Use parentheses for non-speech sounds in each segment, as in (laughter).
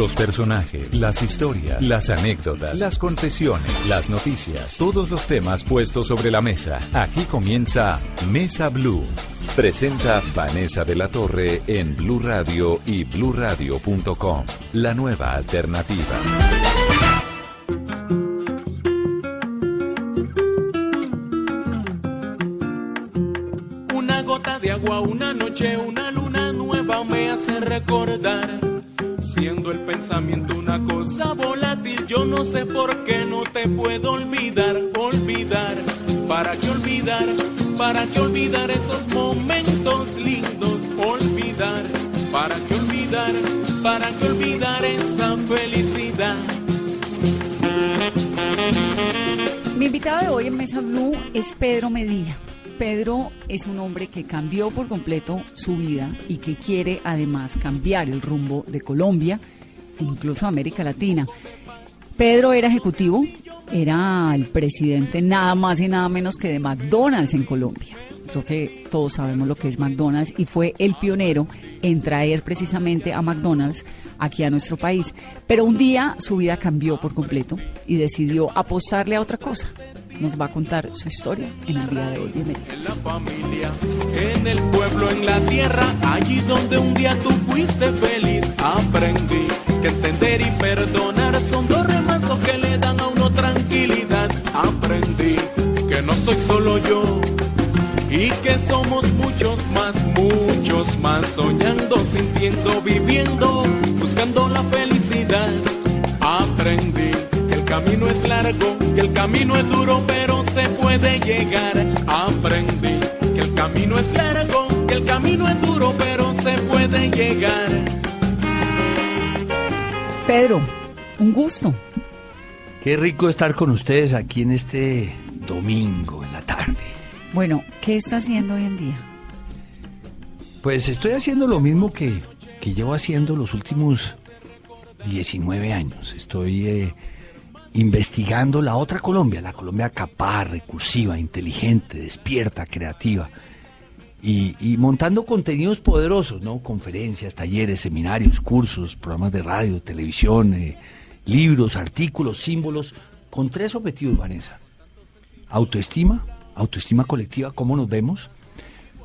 Los personajes, las historias, las anécdotas, las confesiones, las noticias, todos los temas puestos sobre la mesa. Aquí comienza Mesa Blue. Presenta Vanessa de la Torre en Blue Radio y bluradio.com. La nueva alternativa. Una gota de agua, una noche, una luna nueva me hace recordar. Siendo el pensamiento una cosa volátil, yo no sé por qué no te puedo olvidar, olvidar. ¿Para qué olvidar? ¿Para qué olvidar esos momentos lindos? Olvidar. ¿Para qué olvidar? ¿Para qué olvidar esa felicidad? Mi invitado de hoy en Mesa Blue es Pedro Medina. Pedro es un hombre que cambió por completo su vida y que quiere además cambiar el rumbo de Colombia e incluso América Latina. Pedro era ejecutivo, era el presidente nada más y nada menos que de McDonald's en Colombia. Creo que todos sabemos lo que es McDonald's y fue el pionero en traer precisamente a McDonald's aquí a nuestro país. Pero un día su vida cambió por completo y decidió apostarle a otra cosa nos va a contar su historia en el día de hoy. Bienvenidos. En la familia, en el pueblo, en la tierra, allí donde un día tú fuiste feliz, aprendí que entender y perdonar son dos remansos que le dan a uno tranquilidad. Aprendí que no soy solo yo y que somos muchos más, muchos más, soñando, sintiendo, viviendo, buscando la felicidad. Aprendí camino es largo, que el camino es duro, pero se puede llegar. Aprendí que el camino es largo, que el camino es duro, pero se puede llegar. Pedro, un gusto. Qué rico estar con ustedes aquí en este domingo, en la tarde. Bueno, ¿qué está haciendo hoy en día? Pues estoy haciendo lo mismo que, que llevo haciendo los últimos 19 años. Estoy... Eh, investigando la otra Colombia, la Colombia capaz, recursiva, inteligente, despierta, creativa. Y, montando contenidos poderosos, ¿no? Conferencias, talleres, seminarios, cursos, programas de radio, televisión, eh, libros, artículos, símbolos, con tres objetivos, Vanessa. Autoestima, autoestima colectiva, cómo nos vemos,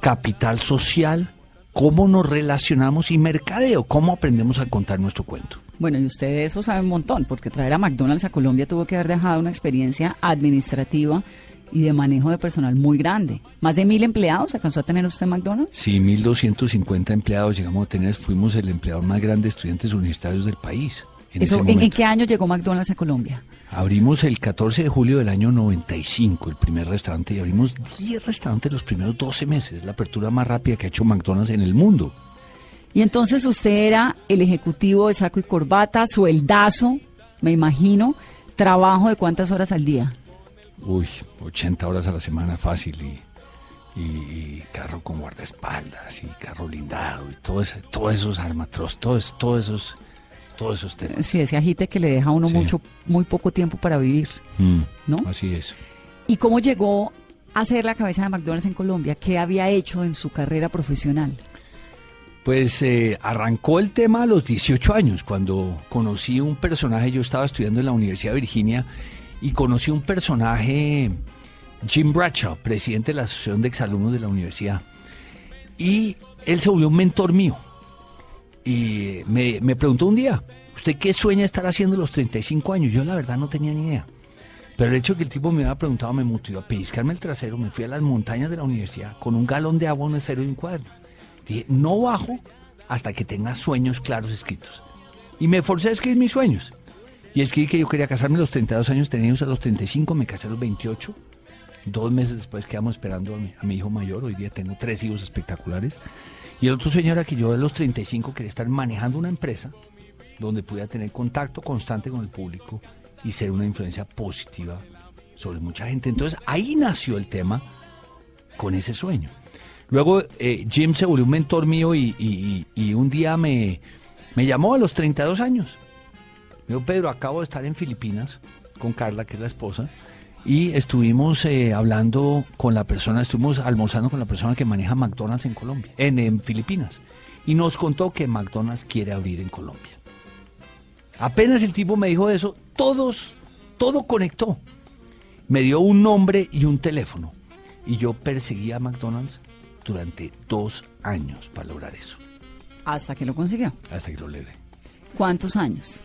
capital social, cómo nos relacionamos y mercadeo, cómo aprendemos a contar nuestro cuento. Bueno, y usted de eso sabe un montón, porque traer a McDonald's a Colombia tuvo que haber dejado una experiencia administrativa y de manejo de personal muy grande. ¿Más de mil empleados alcanzó a tener usted McDonald's? Sí, 1.250 empleados llegamos a tener. Fuimos el empleador más grande de estudiantes universitarios del país. En, Eso, ¿en, qué año llegó McDonald's a Colombia? Abrimos el 14 de julio del año 95 el primer restaurante y abrimos 10 restaurantes los primeros 12 meses. La apertura más rápida que ha hecho McDonald's en el mundo. Y entonces usted era el ejecutivo de saco y corbata, sueldazo, me imagino, trabajo de cuántas horas al día. Uy, 80 horas a la semana fácil y, carro con guardaespaldas y carro blindado y todo ese, todos esos armatros, todos, todos esos todos esos temas. Sí, ese agite que le deja a uno mucho, muy poco tiempo para vivir, mm, ¿no? Así es. ¿Y cómo llegó a ser la cabeza de McDonald's en Colombia? ¿Qué había hecho en su carrera profesional? Pues eh, arrancó el tema a los 18 años, cuando conocí un personaje, yo estaba estudiando en la Universidad de Virginia, y conocí un personaje, Jim Bradshaw, presidente de la Asociación de Exalumnos de la universidad. Y él se volvió un mentor mío. Y me, me preguntó un día, ¿usted qué sueña estar haciendo a los 35 años? Yo la verdad no tenía ni idea. Pero el hecho de que el tipo me había preguntado me motivó a pellizcarme el trasero, me fui a las montañas de la universidad con un galón de agua, un esfero y un cuaderno Dije, no bajo hasta que tenga sueños claros escritos. Y me forcé a escribir mis sueños. Y escribí que yo quería casarme a los 32 años, tenía a los 35, me casé a los 28. Dos meses después quedamos esperando a mi, hijo mayor, hoy día tengo tres hijos espectaculares. Y el otro sueño era que yo a los 35 quería estar manejando una empresa donde pudiera tener contacto constante con el público y ser una influencia positiva sobre mucha gente. Entonces ahí nació el tema con ese sueño. Luego eh, Jim se volvió un mentor mío y, un día me, llamó a los 32 años. Me dijo, Pedro, acabo de estar en Filipinas con Carla, que es la esposa, y estuvimos eh, hablando con la persona, estuvimos almorzando con la persona que maneja McDonald's en Colombia, en, en Filipinas, y nos contó que McDonald's quiere abrir en Colombia. Apenas el tipo me dijo eso, todos, todo conectó. Me dio un nombre y un teléfono. Y yo perseguí a McDonald's durante dos años para lograr eso. ¿Hasta que lo consiguió? Hasta que lo logré. ¿Cuántos años?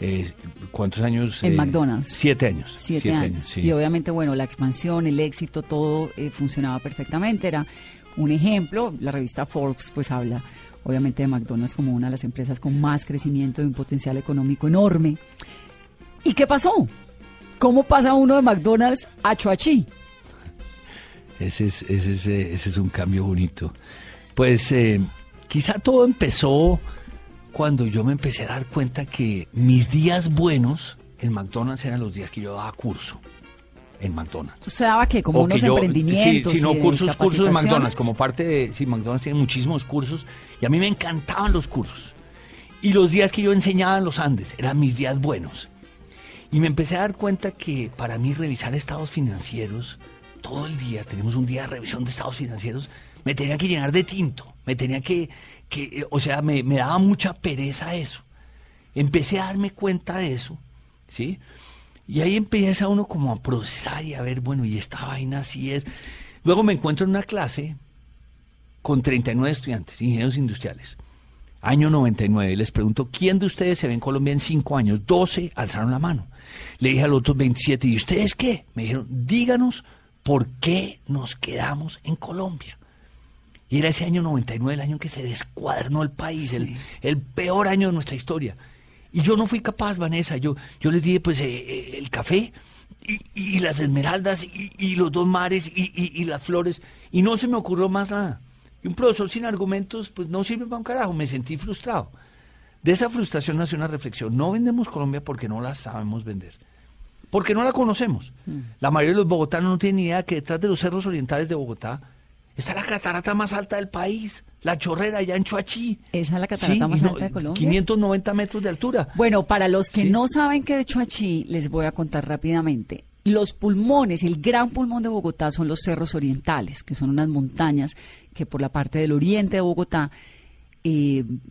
Eh, ¿Cuántos años? En eh, McDonald's. Siete años. Siete, años. Y obviamente, bueno, la expansión, el éxito, todo eh, funcionaba perfectamente. Era un ejemplo. La revista Forbes, pues habla, obviamente, de McDonald's como una de las empresas con más crecimiento y un potencial económico enorme. ¿Y qué pasó? ¿Cómo pasa uno de McDonald's a Chuachi? Ese es, ese, ese es un cambio bonito. Pues eh, quizá todo empezó cuando yo me empecé a dar cuenta que mis días buenos en McDonald's eran los días que yo daba curso en McDonald's. ¿Usted daba qué? Como unos emprendimientos. Sí, no, cursos, cursos de McDonald's, como parte de. Sí, McDonald's tiene muchísimos cursos y a mí me encantaban los cursos. Y los días que yo enseñaba en los Andes eran mis días buenos. Y me empecé a dar cuenta que para mí revisar estados financieros todo el día, tenemos un día de revisión de estados financieros, me tenía que llenar de tinto, me tenía que, que eh, o sea, me, daba mucha pereza eso. Empecé a darme cuenta de eso, ¿sí? Y ahí empieza uno como a procesar y a ver, bueno, y esta vaina así es. Luego me encuentro en una clase con 39 estudiantes, ingenieros industriales. Año 99. Les pregunto, ¿quién de ustedes se ve en Colombia en 5 años? 12 alzaron la mano. Le dije a los otros 27, ¿y ustedes qué? Me dijeron, díganos ¿por qué nos quedamos en Colombia? Y era ese año 99, el año en que se descuadernó el país, el, peor año de nuestra historia. Y yo no fui capaz, Vanessa. Yo, yo les dije, pues, eh, eh, el café y, las esmeraldas y, los dos mares y, las flores. Y no se me ocurrió más nada. Y un profesor sin argumentos, pues, no sirve para un carajo. Me sentí frustrado. De esa frustración nació una reflexión. No vendemos Colombia porque no la sabemos vender porque no la conocemos. La mayoría de los bogotanos no tienen ni idea que detrás de los cerros orientales de Bogotá está la catarata más alta del país, la chorrera allá en Chuachi. Esa es la catarata más alta de Colombia. 590 metros de altura. Bueno, para los que no saben qué de Chuachi, les voy a contar rápidamente. Los pulmones, el gran pulmón de Bogotá son los cerros orientales, que son unas montañas que por la parte del oriente de Bogotá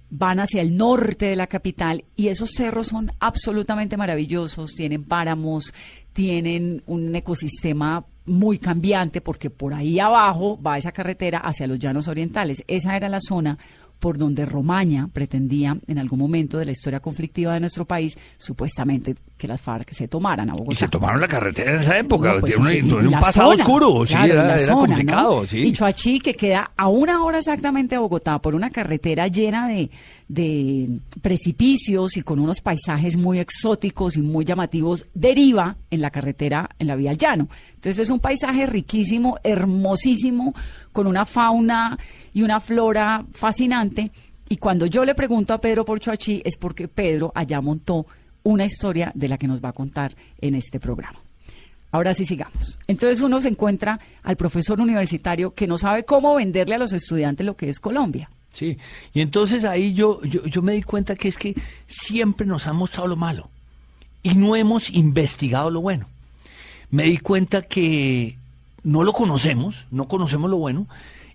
van hacia el norte de la capital y esos cerros son absolutamente maravillosos, tienen páramos, tienen un ecosistema muy cambiante porque por ahí abajo va esa carretera hacia los llanos orientales. Esa era la zona por donde Romaña pretendía en algún momento de la historia conflictiva de nuestro país, supuestamente que las FARC se tomaran a Bogotá. Y se tomaron la carretera en esa época, pues, un, pasado oscuro, sí, era, complicado. Y Chuachi, que queda a una hora exactamente de Bogotá por una carretera llena de, de precipicios y con unos paisajes muy exóticos y muy llamativos, deriva en la carretera, en la vía al llano. Entonces es un paisaje riquísimo, hermosísimo, con una fauna y una flora fascinante. Y cuando yo le pregunto a Pedro por Chuachi es porque Pedro allá montó una historia de la que nos va a contar en este programa. Ahora sí sigamos. Entonces uno se encuentra al profesor universitario que no sabe cómo venderle a los estudiantes lo que es Colombia. Sí, y entonces ahí yo, yo, yo me di cuenta que es que siempre nos han mostrado lo malo y no hemos investigado lo bueno. Me di cuenta que no lo conocemos, no conocemos lo bueno,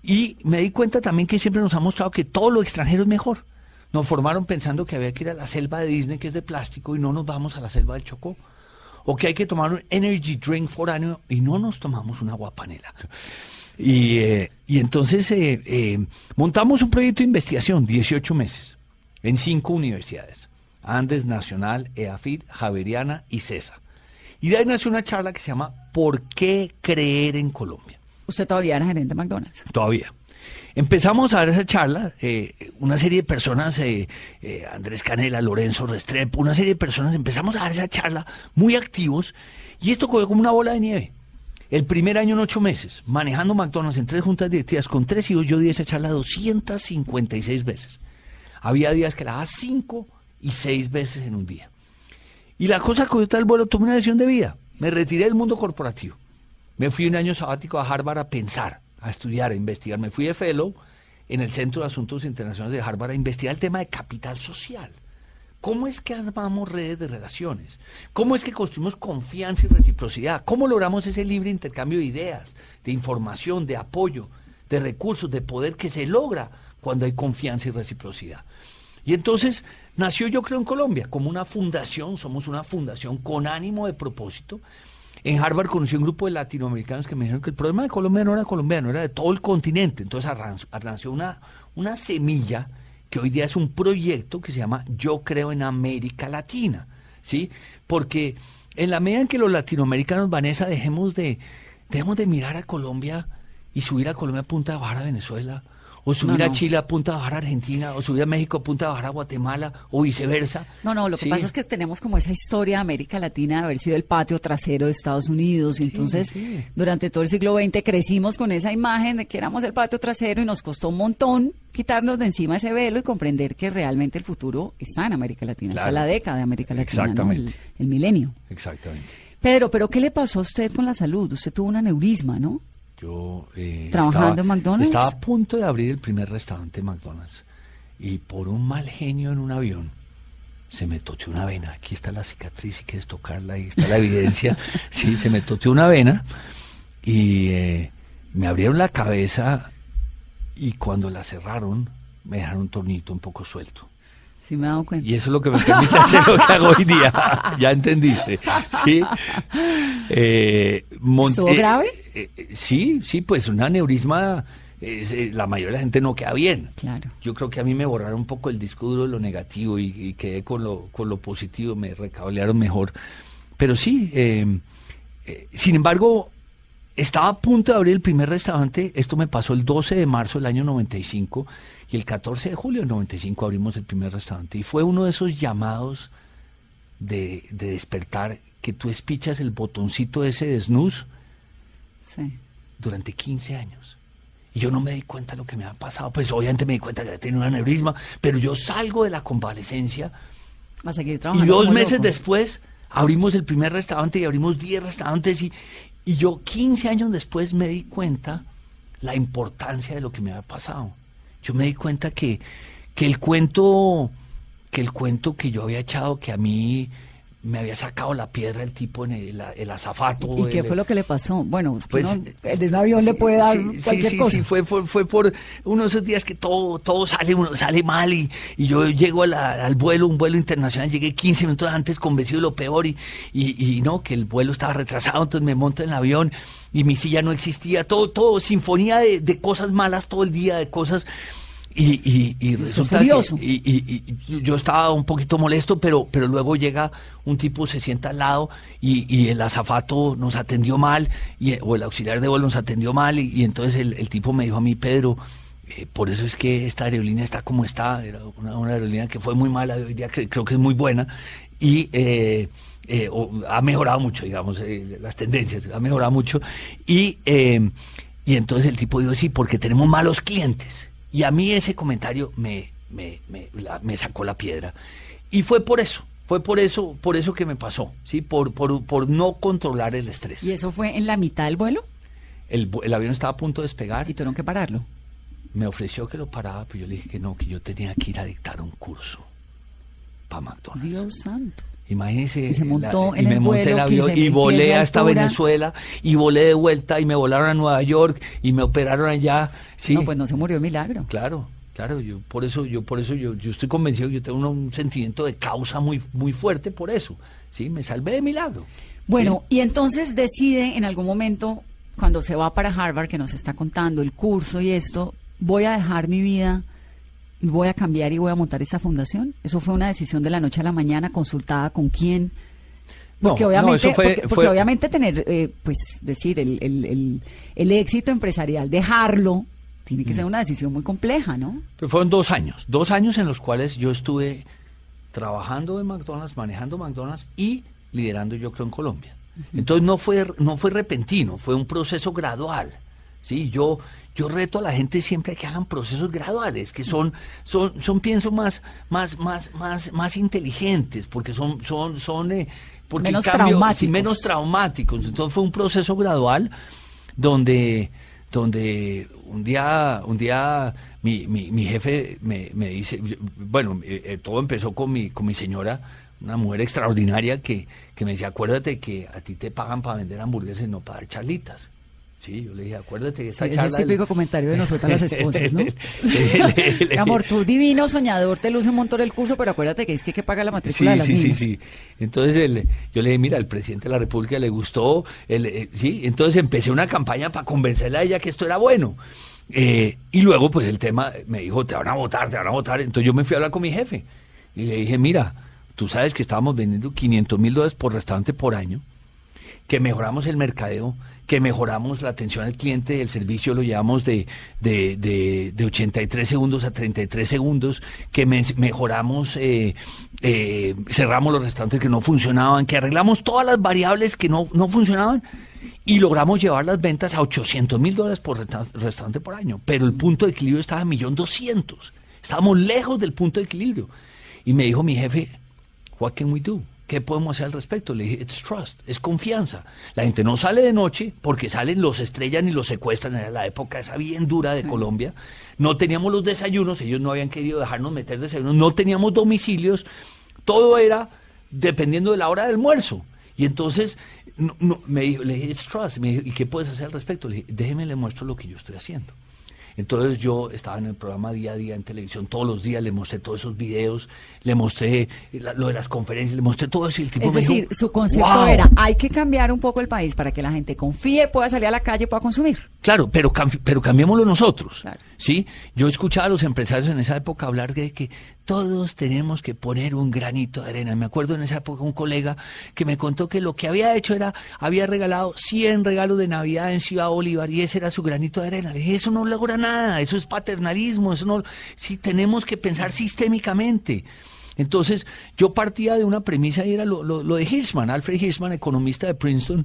y me di cuenta también que siempre nos ha mostrado que todo lo extranjero es mejor. Nos formaron pensando que había que ir a la selva de Disney, que es de plástico, y no nos vamos a la selva del Chocó. O que hay que tomar un energy drink foráneo y no nos tomamos una guapanela. Y, eh, y entonces eh, eh, montamos un proyecto de investigación, 18 meses, en cinco universidades. Andes Nacional, EAFID, Javeriana y CESA. Y de ahí nació una charla que se llama ¿Por qué creer en Colombia? ¿Usted todavía era gerente de McDonald's? Todavía. Empezamos a ver esa charla, eh, una serie de personas, eh, eh, Andrés Canela, Lorenzo Restrepo, una serie de personas, empezamos a dar esa charla muy activos y esto cogió como una bola de nieve. El primer año en ocho meses, manejando McDonald's en tres juntas directivas con tres hijos, yo di esa charla 256 veces. Había días que la daba cinco y seis veces en un día. Y la cosa que yo el vuelo, tomé una decisión de vida. Me retiré del mundo corporativo. Me fui un año sabático a Harvard a pensar, a estudiar, a investigar. Me fui de fellow en el Centro de Asuntos Internacionales de Harvard a investigar el tema de capital social. ¿Cómo es que armamos redes de relaciones? ¿Cómo es que construimos confianza y reciprocidad? ¿Cómo logramos ese libre intercambio de ideas, de información, de apoyo, de recursos, de poder que se logra cuando hay confianza y reciprocidad? Y entonces nació yo creo en Colombia como una fundación, somos una fundación con ánimo de propósito. En Harvard conocí un grupo de latinoamericanos que me dijeron que el problema de Colombia no era colombiano, era de todo el continente. Entonces nació una, una semilla que hoy día es un proyecto que se llama Yo creo en América Latina, ¿sí? Porque en la medida en que los latinoamericanos, Vanessa, dejemos de, dejemos de mirar a Colombia y subir a Colombia a punta de bajar a Venezuela, o subir a Chile a punta de bajar a Argentina, o subir a México a punta de bajar a Guatemala, o viceversa. No, no, lo que pasa es que tenemos como esa historia de América Latina de haber sido el patio trasero de Estados Unidos, y entonces durante todo el siglo XX crecimos con esa imagen de que éramos el patio trasero y nos costó un montón quitarnos de encima ese velo y comprender que realmente el futuro está en América Latina, está la década de América Latina, Exactamente. el, milenio. Exactamente. Pedro, pero ¿qué le pasó a usted con la salud? Usted tuvo un aneurisma, ¿no? Yo eh, trabajando en McDonald's. Estaba a punto de abrir el primer restaurante de McDonald's y por un mal genio en un avión se me toteó una vena. Aquí está la cicatriz, si quieres tocarla, ahí está la evidencia. (laughs) sí, se me toteó una vena y eh, me abrieron la cabeza y cuando la cerraron me dejaron un tornito un poco suelto. Sí, me he dado cuenta. Y eso es lo que me permite (laughs) hacer lo que hago hoy día. ya entendiste. ¿Sí? Eh, ¿Estuvo grave? Eh, eh, sí, sí, pues un aneurisma, la mayoría de la gente no queda bien. Claro. Yo creo que a mí me borraron un poco el disco duro de lo negativo y, quedé con lo, con lo positivo, me recablearon mejor. Pero sí, sin embargo, estaba a punto de abrir el primer restaurante, esto me pasó el 12 de marzo del año 95 y el 14 de julio del 95 abrimos el primer restaurante y fue uno de esos llamados de, despertar que tú espichas el botoncito ese de snooze durante 15 años. Y yo no me di cuenta de lo que me había pasado. Pues obviamente me di cuenta que había tenido un aneurisma, pero yo salgo de la convalecencia. A seguir trabajando. Y dos meses después abrimos el primer restaurante y abrimos 10 restaurantes y, y yo 15 años después me di cuenta la importancia de lo que me había pasado. Yo me di cuenta que, que el cuento, que el cuento que yo había echado, que a mí me había sacado la piedra el tipo en el, azafato. ¿Y qué fue lo que le pasó? Bueno, pues, el avión le puede dar cualquier cosa. Sí, fue, fue, fue, por uno de esos días que todo, todo sale, uno, sale mal y, y yo llego al vuelo, un vuelo internacional, llegué 15 minutos antes convencido de lo peor y, y, no, que el vuelo estaba retrasado, entonces me monto en el avión y mi silla no existía, todo, todo, sinfonía de, de cosas malas todo el día, de cosas y, y, resulta que y, yo estaba un poquito molesto, pero, pero luego llega un tipo, se sienta al lado y, el azafato nos atendió mal, y, o el auxiliar de vuelo nos atendió mal, y, entonces el, tipo me dijo a mí, Pedro, eh, por eso es que esta aerolínea está como está, era una, aerolínea que fue muy mala, hoy día creo que es muy buena, y eh, eh, ha mejorado mucho, digamos, las tendencias, ha mejorado mucho, y, y entonces el tipo dijo, sí, porque tenemos malos clientes y a mí ese comentario me, me, me, sacó la piedra. Y fue por eso, fue por eso, por eso que me pasó, ¿sí? Por, por, por no controlar el estrés. ¿Y eso fue en la mitad del vuelo? El, el avión estaba a punto de despegar. ¿Y tuvieron que pararlo? Me ofreció que lo paraba, pero yo le dije que no, que yo tenía que ir a dictar un curso para McDonald's. Dios santo. Imagínese. Y se montó en el vuelo, avión y volé hasta Venezuela y volé de vuelta y me volaron a Nueva York y me operaron allá. ¿sí? No, pues no se murió de milagro. Claro, claro, yo por eso, yo por eso yo, yo estoy convencido, yo tengo un, sentimiento de causa muy, muy fuerte por eso. Sí, me salvé de milagro. Bueno, y entonces decide en algún momento, cuando se va para Harvard, que nos está contando el curso y esto, voy a dejar mi vida y voy a cambiar y voy a montar esa fundación? ¿Eso fue una decisión de la noche a la mañana, consultada con quién? Porque obviamente, porque, obviamente tener, eh, pues decir, el, el, el, éxito empresarial, dejarlo, tiene que ser una decisión muy compleja, ¿no? Pero fueron dos años, dos años en los cuales yo estuve trabajando en McDonald's, manejando McDonald's y liderando yo creo en Colombia. Entonces no fue, no fue repentino, fue un proceso gradual. Sí, yo, yo reto a la gente siempre a que hagan procesos graduales, que son, son, son pienso más, más, más, más, más inteligentes, porque son, son, son, eh, porque Menos sí, traumáticos. menos traumáticos. Entonces fue un proceso gradual donde, donde un día, un día mi, mi, mi jefe me, me dice, bueno, eh, eh, todo empezó con mi, con mi señora, una mujer extraordinaria que, que me decía, acuérdate que a ti te pagan para vender hamburguesas y no para dar charlitas. Sí, yo le dije, acuérdate que esta Sí, ese es charla... típico comentario de nosotras las esposas, ¿no? (laughs) Amor, tú divino soñador, te luce un montón el curso, pero acuérdate que es que que pagar la matrícula de las sí, sí, sí. Entonces el- yo le dije, mira, al presidente de la República le gustó, el, eh, sí, entonces empecé una campaña para convencerla a ella que esto era bueno. Eh, y luego, pues el tema, me dijo, te van a votar, te van a votar. Entonces yo me fui a hablar con mi jefe y le dije, mira, tú sabes que estábamos vendiendo 500 mil dólares por restaurante por año, que mejoramos el mercadeo, que mejoramos la atención al cliente, el servicio lo llevamos de, de, de, de 83 segundos a 33 segundos, que me- mejoramos, eh, eh, cerramos los restaurantes que no funcionaban, que arreglamos todas las variables que no, no funcionaban y logramos llevar las ventas a 800 mil dólares por resta- restaurante por año. Pero el punto de equilibrio estaba a 1.200.000. Estábamos lejos del punto de equilibrio. Y me dijo mi jefe, What can we do? ¿Qué podemos hacer al respecto? Le dije, it's trust, es confianza. La gente no sale de noche porque salen, los estrellan y los secuestran. Era la época esa bien dura de Colombia. No teníamos los desayunos, ellos no habían querido dejarnos meter desayunos, no teníamos domicilios. Todo era dependiendo de la hora del almuerzo. Y entonces no- no, me dijo, le dije, it's trust. Me dijo, ¿y qué puedes hacer al respecto? Le dije, déjeme le muestro lo que yo estoy haciendo. Entonces yo estaba en el programa día a día en televisión todos los días, le mostré todos esos videos, le mostré la- lo de las conferencias, le mostré todo eso y el tipo Es me decir, dijo, su concepto "Wow". era, hay que cambiar un poco el país para que la gente confíe, pueda salir a la calle, pueda consumir. Claro, pero, pero cambiémoslo nosotros. Claro. ¿sí? Yo escuchaba a los empresarios en esa época hablar de que todos tenemos que poner un granito de arena. Me acuerdo en esa época un colega que me contó que lo que había hecho era, había regalado 100 regalos de Navidad en Ciudad Bolívar y ese era su granito de arena. Le dije, eso no logra nada, eso es paternalismo, eso no... Sí, tenemos que pensar sistémicamente. Entonces, yo partía de una premisa y era lo, lo- lo de Hirschman, Alfred Hirschman, economista de Princeton.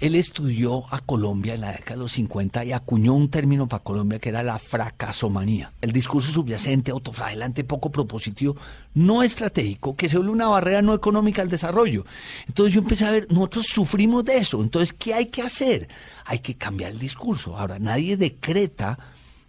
Él estudió a Colombia en la década de los 50 y acuñó un término para Colombia que era la fracasomanía. El discurso subyacente, autoflagelante, poco propositivo, no estratégico, que se vuelve una barrera no económica al desarrollo. Entonces yo empecé a ver, nosotros sufrimos de eso. Entonces, ¿qué hay que hacer? Hay que cambiar el discurso. Ahora, nadie decreta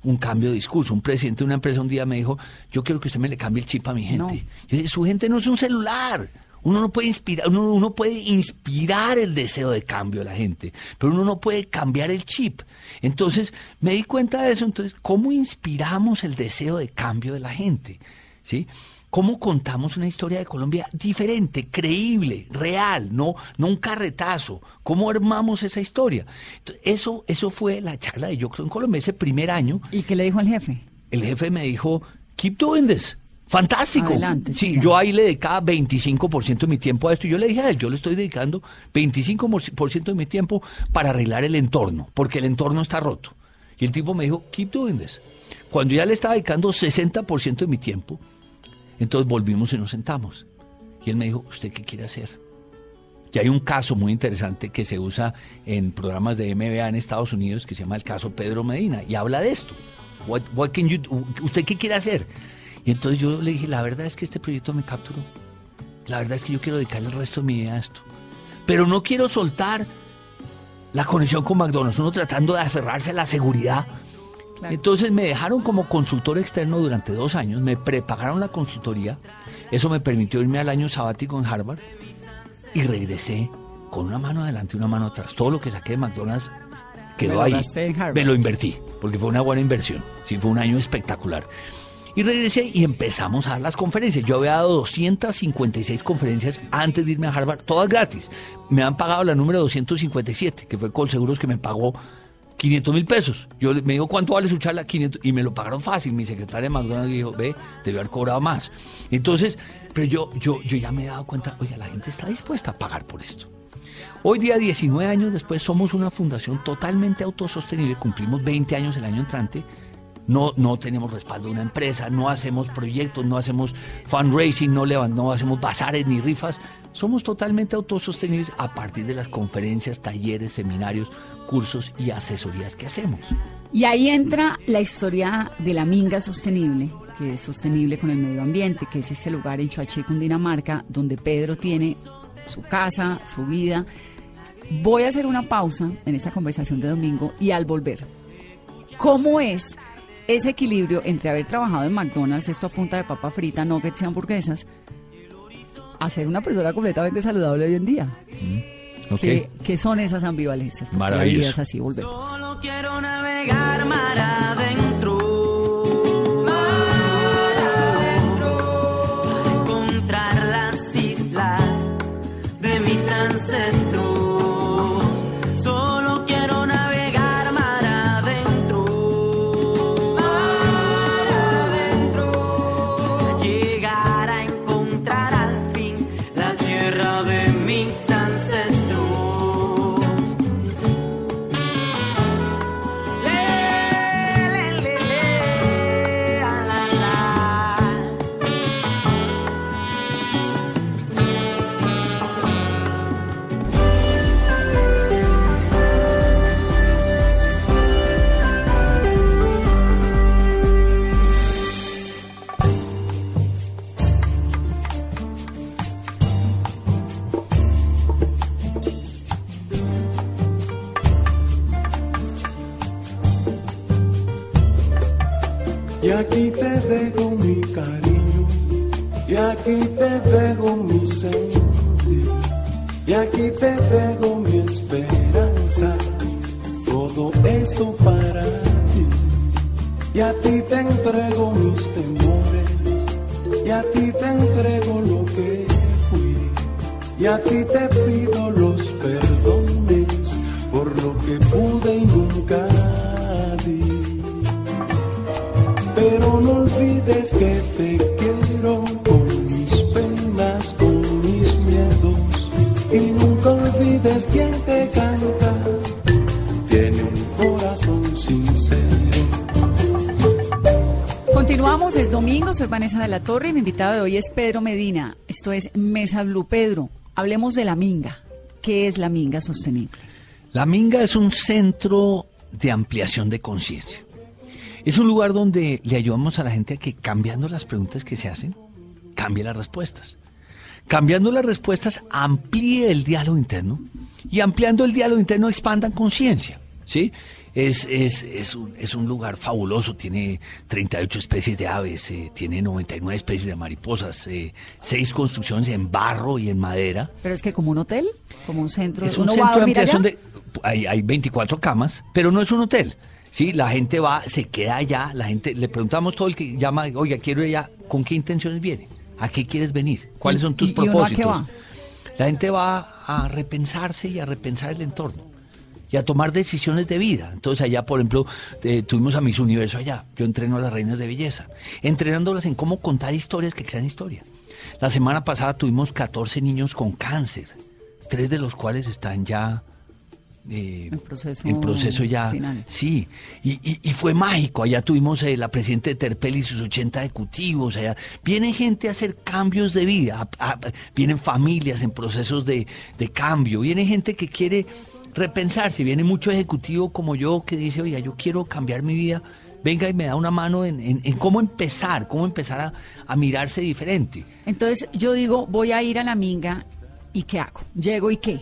un cambio de discurso. Un presidente de una empresa un día me dijo, yo quiero que usted me le cambie el chip a mi gente. No. Yo dije, su gente no es un celular. Uno no puede inspirar, uno, uno puede inspirar el deseo de cambio de la gente, pero uno no puede cambiar el chip. Entonces, me di cuenta de eso. Entonces, ¿cómo inspiramos el deseo de cambio de la gente? ¿Sí? ¿Cómo contamos una historia de Colombia diferente, creíble, real, no, no un carretazo? ¿Cómo armamos esa historia? Entonces, eso, eso fue la charla de Yo creo en Colombia, ese primer año. ¿Y qué le dijo el jefe? El jefe me dijo, keep doing this. Fantástico. Adelante, sí, yo ahí le dedicaba 25% de mi tiempo a esto. Y yo le dije a él, yo le estoy dedicando 25% de mi tiempo para arreglar el entorno, porque el entorno está roto. Y el tipo me dijo, keep doing this. Cuando ya le estaba dedicando 60% de mi tiempo, entonces volvimos y nos sentamos. Y él me dijo, ¿usted qué quiere hacer? Y hay un caso muy interesante que se usa en programas de MBA en Estados Unidos que se llama el caso Pedro Medina y habla de esto. What, what can you? ¿Usted qué quiere hacer? Y entonces yo le dije, la verdad es que este proyecto me capturó. La verdad es que yo quiero dedicarle el resto de mi vida a esto. Pero no quiero soltar la conexión con McDonald's, uno tratando de aferrarse a la seguridad. Claro. Entonces me dejaron como consultor externo durante dos años, me prepagaron la consultoría, eso me permitió irme al año sabático en Harvard y regresé con una mano adelante y una mano atrás. Todo lo que saqué de McDonald's quedó Me ahí. Me lo invertí, porque fue una buena inversión. Sí, fue un año espectacular. Y regresé y empezamos a dar las conferencias. Yo había dado 256 conferencias antes de irme a Harvard, todas gratis. Me han pagado la número 257, que fue Colseguros que me pagó 500 mil pesos. Yo me dijo, ¿cuánto vale su charla? 500. Y me lo pagaron fácil. Mi secretaria de McDonald's dijo, ve, debió haber cobrado más. Entonces, pero yo, yo, yo ya me he dado cuenta, oiga, la gente está dispuesta a pagar por esto. Hoy día, 19 años después, somos una fundación totalmente autosostenible, cumplimos 20 años el año entrante, no, no tenemos respaldo de una empresa, no hacemos proyectos, no hacemos fundraising, no, no hacemos bazares ni rifas. Somos totalmente autosostenibles a partir de las conferencias, talleres, seminarios, cursos y asesorías que hacemos. Y ahí entra la historia de la Minga Sostenible, que es sostenible con el medio ambiente, que es este lugar en Chuaché, Cundinamarca, donde Pedro tiene su casa, su vida. Voy a hacer una pausa en esta conversación de domingo y al volver, ¿cómo es ese equilibrio entre haber trabajado en McDonald's, esto a punta de papa frita, nuggets y hamburguesas, a ser una persona completamente saludable hoy en día? Mm, ¿Qué, son esas ambivalencias? Maravilloso. así, volvemos. Solo quiero navegar mar adentro. encontrar las islas de mis ancestros. De la Torre y mi invitado de hoy es Pedro Medina. Esto es Mesa Blue. Pedro, hablemos de la Minga. ¿Qué es la Minga Sostenible? La Minga es un centro de ampliación de conciencia. Es un lugar donde le ayudamos a la gente a que cambiando las preguntas que se hacen, cambie las respuestas. Cambiando las respuestas, amplíe el diálogo interno y ampliando el diálogo interno expandan conciencia. ¿sí? Es, es, es, un, es, un, lugar fabuloso, tiene 38 especies de aves, eh, tiene 99 especies de mariposas, eh, seis construcciones en barro y en madera. Pero es que como un hotel, como un centro, es un centro de ampliación de... Hay, hay 24 camas, pero no es un hotel. Sí, la gente va, se queda allá, la gente, le preguntamos todo el que llama, oiga, quiero ir allá, ¿con qué intenciones viene? ¿A qué quieres venir? ¿Cuáles son tus propósitos? va? La gente va a repensarse y a repensar el entorno y a tomar decisiones de vida. Entonces allá, por ejemplo, eh, tuvimos a Miss Universo allá. Yo entreno a las reinas de belleza, entrenándolas en cómo contar historias que crean historia. La semana pasada tuvimos 14 niños con cáncer, tres de los cuales están ya eh, en, proceso, ya. Sí, y, y, fue mágico. Allá tuvimos eh, la presidenta de Terpel y sus 80 ejecutivos. Allá viene gente a hacer cambios de vida, vienen familias en procesos de, cambio, viene gente que quiere repensarse, viene mucho ejecutivo como yo que dice, oiga, yo quiero cambiar mi vida. Venga y me da una mano en, en, cómo empezar, cómo empezar a, a mirarse diferente. Entonces yo digo, voy a ir a la minga y ¿qué hago? Llego y qué?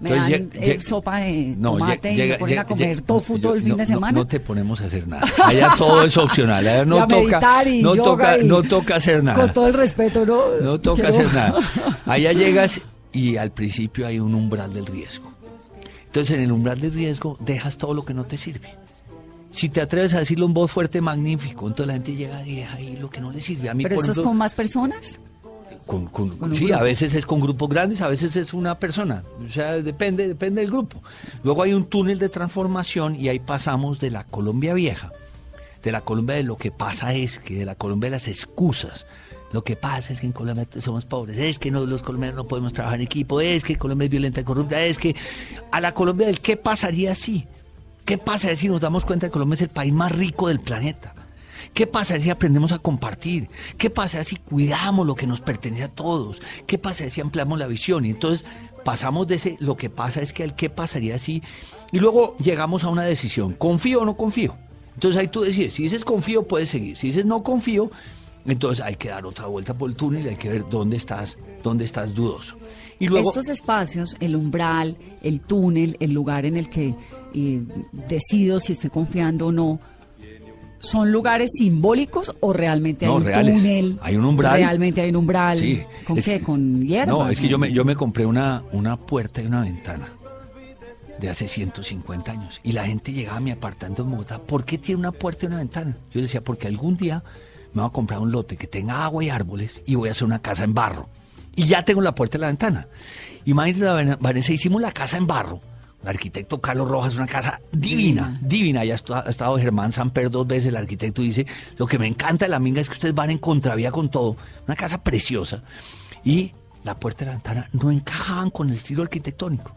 me dan eh, sopa de tomate y me ponen a comer tofu todo el fin de semana. No, te ponemos a hacer nada. (laughs) Allá todo es opcional. Allá no toca, no toca, no toca hacer nada. Con todo el respeto, ¿no? No toca hacer nada. (laughs) Allá llegas y al principio hay un umbral del riesgo. Entonces en el umbral del riesgo dejas todo lo que no te sirve. Si te atreves a decirlo en voz fuerte, magnífico. Entonces la gente llega y deja ahí lo que no le sirve. A mí, ¿Pero eso es con más personas? sí, a veces es con grupos grandes, a veces es una persona. O sea, depende, depende del grupo. Luego hay un túnel de transformación y ahí pasamos de la Colombia vieja, de la Colombia de lo que pasa es que, de la Colombia de las excusas. Lo que pasa es que en Colombia somos pobres, es que no, los colombianos no podemos trabajar en equipo, es que Colombia es violenta y corrupta, es que a la Colombia del qué pasaría si. ¿Qué pasa si nos damos cuenta que Colombia es el país más rico del planeta? ¿Qué pasa si aprendemos a compartir? ¿Qué pasa si cuidamos lo que nos pertenece a todos? ¿Qué pasa si ampliamos la visión? Y entonces pasamos de ese, lo que pasa es que el qué pasaría si, y luego llegamos a una decisión, ¿confío o no confío? Entonces ahí tú decides, si dices confío, puedes seguir, si dices no confío, entonces hay que dar otra vuelta por el túnel y hay que ver dónde estás, dónde estás dudoso. Y luego, Estos espacios, el umbral, el túnel, el lugar en el que eh, decido si estoy confiando o no, ¿son lugares simbólicos o realmente hay No, un reales. túnel? Hay un umbral. Realmente hay un umbral. Sí, ¿Con es qué? ¿Con hierbas? No, es que yo ¿O- me, yo me compré una, una puerta y una ventana de hace 150 años. Y la gente llegaba a mi apartamento en Bogotá. ¿Por qué tiene una puerta y una ventana? Yo decía, porque algún día me voy a comprar un lote que tenga agua y árboles y voy a hacer una casa en barro. Y ya tengo la puerta y la ventana. Imagínate, Van- Vanessa, hicimos la casa en barro. El arquitecto Carlos Rojas, una casa divina, divina. Ya ha estado Germán Samper dos veces, el arquitecto dice, lo que me encanta de la minga es que ustedes van en contravía con todo. Una casa preciosa. Y la puerta y la ventana no encajaban con el estilo arquitectónico.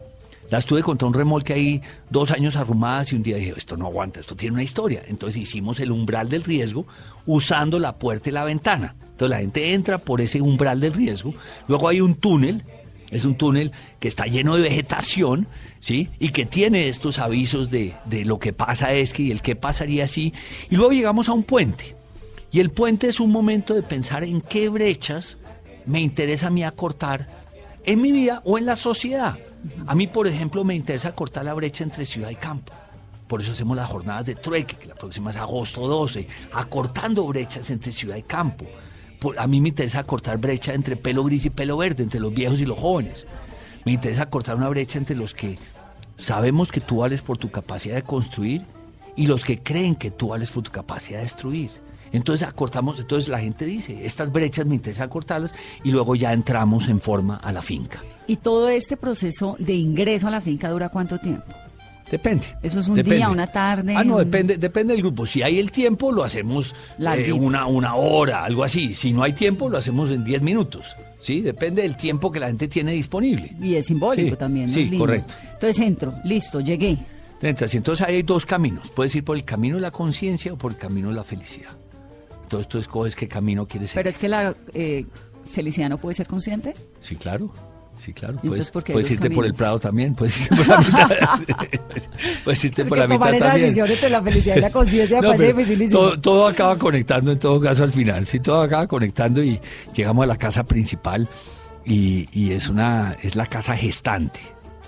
Las tuve contra un remolque ahí dos años arrumadas y un día dije, esto no aguanta, esto tiene una historia. Entonces hicimos el umbral del riesgo usando la puerta y la ventana. Entonces la gente entra por ese umbral del riesgo. Luego hay un túnel, es un túnel que está lleno de vegetación, ¿sí? Y que tiene estos avisos de, de lo que pasa es que y el qué pasaría si. Y luego llegamos a un puente. Y el puente es un momento de pensar en qué brechas me interesa a mí acortar en mi vida o en la sociedad. A mí, por ejemplo, me interesa cortar la brecha entre ciudad y campo. Por eso hacemos las jornadas de trueque, que la próxima es agosto 12, acortando brechas entre ciudad y campo. A mí me interesa cortar brecha entre pelo gris y pelo verde, entre los viejos y los jóvenes. Me interesa cortar una brecha entre los que sabemos que tú vales por tu capacidad de construir y los que creen que tú vales por tu capacidad de destruir. Entonces acortamos, entonces la gente dice, estas brechas me interesa cortarlas y luego ya entramos en forma a la finca. ¿Y todo este proceso de ingreso a la finca dura cuánto tiempo? Depende. Eso es un depende. día, una tarde, Ah, no, un- depende, depende del grupo. Si hay el tiempo, lo hacemos eh, una, una hora, algo así. Si no hay tiempo, lo hacemos en 10 minutos. ¿Sí? Depende del tiempo que la gente tiene disponible. Y es simbólico Sí, también. ¿no? sí, lindo. correcto. Entonces entro, listo, llegué. Entras, entonces hay dos caminos. Puedes ir por el camino de la conciencia o por el camino de la felicidad. Entonces tú escoges qué camino quieres seguir. Pero es que la eh, felicidad no puede ser consciente. Sí, claro. Sí, claro. ¿Y entonces Puedes, puedes irte por el? Prado también. Puedes irte por la (laughs) mitad. (laughs) puedes irte Es por que la tomar mitad esa también. decisión entre la felicidad y la conciencia (laughs) No, parece dificilísimo. Todo, todo acaba conectando en todo caso al final. Sí, todo acaba conectando y llegamos a la casa principal y, y es una es la casa gestante,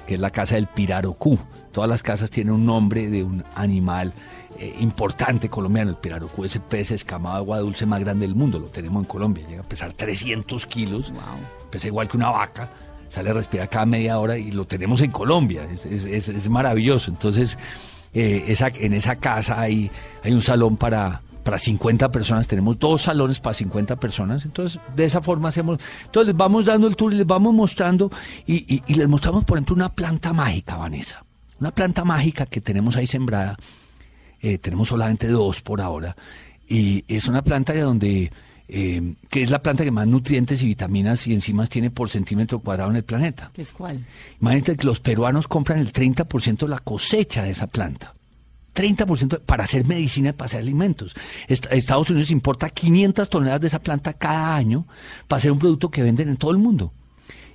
que es la casa del Pirarucú. Todas las casas tienen un nombre de un animal eh, importante colombiano. El Pirarucú es el pez escamado de agua dulce más grande del mundo. Lo tenemos en Colombia. Llega a pesar 300 kilos. Pesa igual que una vaca. Sale a respirar cada media hora y lo tenemos en Colombia. Es, es- es- es maravilloso. Entonces, eh, esa, en esa casa hay, hay un salón para, para 50 personas. Tenemos dos salones para 50 personas. Entonces, de esa forma hacemos. Entonces, les vamos dando el tour y les vamos mostrando. Y, y- y les mostramos, por ejemplo, una planta mágica, Vanessa. Una planta mágica que tenemos ahí sembrada. Eh, tenemos solamente dos por ahora. Y es una planta de donde. eh, que es la planta que más nutrientes y vitaminas y enzimas tiene por centímetro cuadrado en el planeta. ¿Qué es cuál? Imagínate que los peruanos compran el 30% de la cosecha de esa planta. 30% para hacer medicina y para hacer alimentos. Est- Estados Unidos importa 500 toneladas de esa planta cada año para hacer un producto que venden en todo el mundo.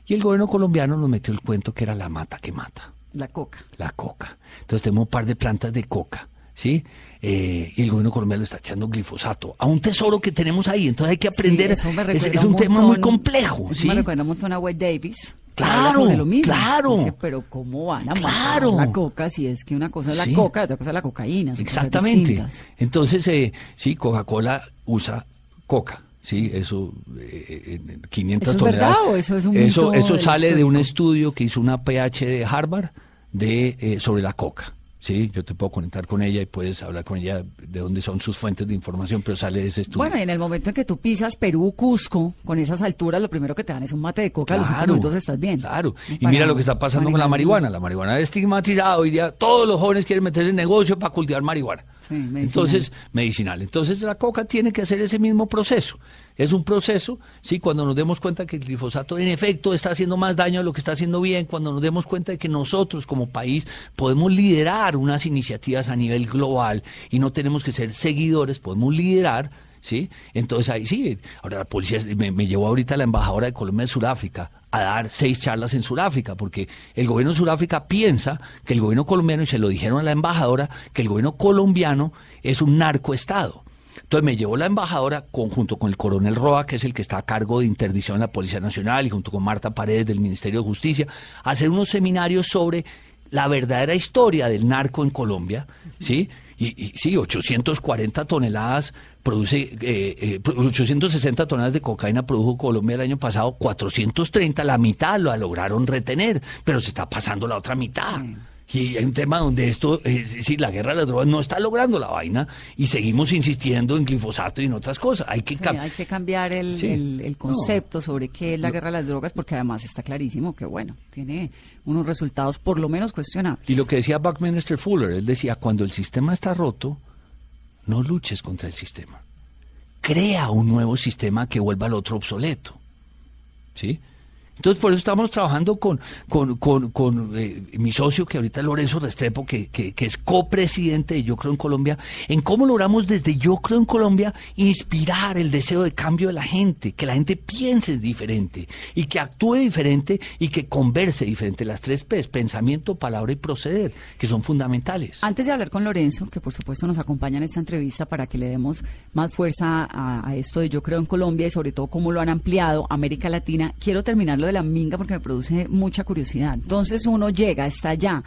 Y el gobierno colombiano nos metió el cuento que era la mata que mata La coca. la coca. Entonces tenemos un par de plantas de coca, ¿sí? Eh, y el gobierno colombiano está echando glifosato a un tesoro que tenemos ahí. Entonces hay que aprender. Sí, es, un tema montón- muy complejo, ¿sí? Me recuerda un montón a White Davis. Claro, lo mismo. claro. Dice, pero ¿cómo van a matar Claro. la coca si es que una cosa es la Sí. coca y otra cosa es la cocaína? Exactamente. Entonces, eh, sí, Coca-Cola usa coca. Sí, eso, eh, en 500 ¿Eso es verdad toneladas. o eso es un eso, mito eso del sale de un estudio que hizo una PH de Harvard de, eh, sobre la coca. Sí, yo te puedo conectar con ella y puedes hablar con ella de dónde son sus fuentes de información, pero sale de ese estudio. Bueno, y en el momento en que tú pisas Perú, Cusco, con esas alturas, lo primero que te dan es un mate de coca, a los cinco minutos estás bien. Claro. Y Para mira lo que está pasando con la marihuana. La marihuana es estigmatizada hoy día. Todos los jóvenes quieren meterse en negocio para cultivar marihuana. Sí, medicinal. Entonces, medicinal. Entonces la coca tiene que hacer ese mismo proceso. Es un proceso, sí, cuando nos demos cuenta que el glifosato en efecto está haciendo más daño de lo que está haciendo bien, cuando nos demos cuenta de que nosotros como país podemos liderar unas iniciativas a nivel global y no tenemos que ser seguidores, podemos liderar, ¿sí? Entonces ahí sí, ahora la policía me, llevó ahorita la embajadora de Colombia en Sudáfrica a dar seis charlas en Sudáfrica, porque el gobierno de Sudáfrica piensa que el gobierno colombiano, y se lo dijeron a la embajadora, que el gobierno colombiano es un narcoestado. Entonces me llevó la embajadora junto con el coronel Roa, que es el que está a cargo de interdicción en la Policía Nacional, y junto con Marta Paredes del Ministerio de Justicia, a hacer unos seminarios sobre la verdadera historia del narco en Colombia, ¿sí? Y, y sí, 840 toneladas produce, eh, eh, 860 toneladas de cocaína produjo Colombia el año pasado, 430, la mitad lo lograron retener, pero se está pasando la otra mitad. Y hay un tema donde esto, eh, sí, la guerra de las drogas no está logrando la vaina y seguimos insistiendo en glifosato y en otras cosas. Hay que, Sí, cam- hay que cambiar el, Sí. el- el concepto sobre qué es la guerra de las drogas, porque además está clarísimo que, bueno, tiene unos resultados por lo menos cuestionables. Y lo que decía Buckminster Fuller, él decía, cuando el sistema está roto, no luches contra el sistema. Crea un nuevo sistema que vuelva al otro obsoleto. ¿Sí? Entonces, por eso estamos trabajando con, con, con, con, eh, mi socio, que ahorita es Lorenzo Restrepo, que, que, que es copresidente de Yo Creo en Colombia, en cómo logramos desde Yo Creo en Colombia inspirar el deseo de cambio de la gente, que la gente piense diferente y que actúe diferente y que converse diferente. Las tres P's, pensamiento, palabra y proceder, que son fundamentales. Antes de hablar con Lorenzo, que por supuesto nos acompaña en esta entrevista para que le demos más fuerza a, esto de Yo Creo en Colombia y sobre todo cómo lo han ampliado América Latina, quiero terminar lo de la minga porque me produce mucha curiosidad. Entonces uno llega, está allá,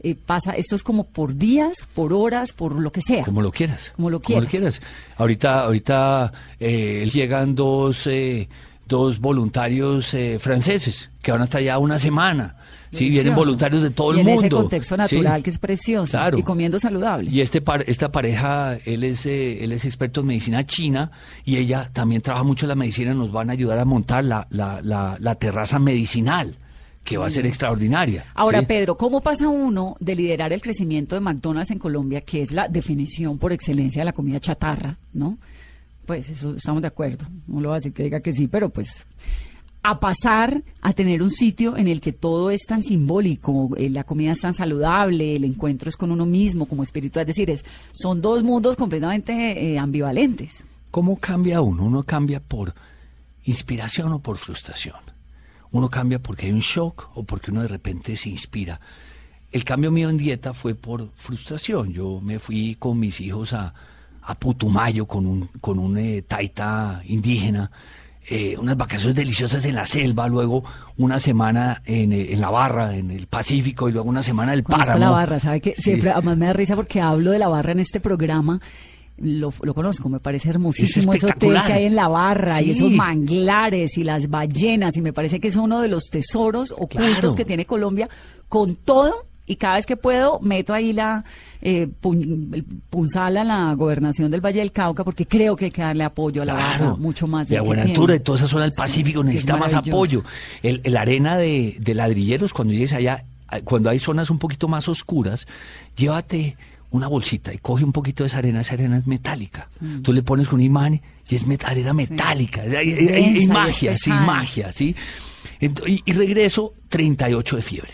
eh, pasa, esto es como por días, por horas, por lo que sea. Como lo quieras. Como lo quieras. Ahorita, ahorita eh, llegan dos, eh, dos voluntarios eh, franceses que van hasta allá una semana. Sí, vienen voluntarios de todo y el en mundo. ese contexto natural Sí. que es precioso Claro. y comiendo saludable. Y este par- esta pareja, él es, eh, él es experto en medicina china y ella también trabaja mucho en la medicina. Nos van a ayudar a montar la, la, la, la terraza medicinal, que va a ser extraordinaria. Ahora, ¿sí? Pedro, ¿cómo pasa uno de liderar el crecimiento de McDonald's en Colombia, que es la definición por excelencia de la comida chatarra, ¿no? Pues eso estamos de acuerdo. No lo va a decir que diga que sí, pero pues a pasar a tener un sitio en el que todo es tan simbólico, eh, la comida es tan saludable, el encuentro es con uno mismo como espíritu, es decir, es, son dos mundos completamente eh, ambivalentes. ¿Cómo cambia uno? Uno cambia por inspiración o por frustración. Uno cambia porque hay un shock o porque uno de repente se inspira. El cambio mío en dieta fue por frustración. Yo me fui con mis hijos a, a Putumayo con un, con un eh, taita indígena. eh, unas vacaciones deliciosas en la selva, luego una semana en, eh, en la barra, en el Pacífico, y luego una semana en el Conozco páramo. la barra, ¿sabe que Sí. Siempre, además me da risa porque hablo de la barra en este programa. Lo, lo conozco, me parece hermosísimo ese hotel que hay en la barra y Sí. esos manglares y las ballenas y me parece que es uno de los tesoros ocultos Claro. que tiene Colombia con todo y cada vez que puedo meto ahí la eh, puñ- el punzal a la gobernación del Valle del Cauca porque creo que hay que darle apoyo a la barra mucho más de del que Buenaventura y toda esa zona del Sí, Pacífico necesita más apoyo. El, el arena de, de ladrilleros, cuando llegues allá, eh, cuando hay zonas un poquito más oscuras, llévate una bolsita y coge un poquito de esa arena, esa arena es metálica. Mm. Tú le pones con un imán y es met- arena metálica. Hay, hay- y magia, sí, magia, sí. Ent- y, y regreso 38 de fiebre.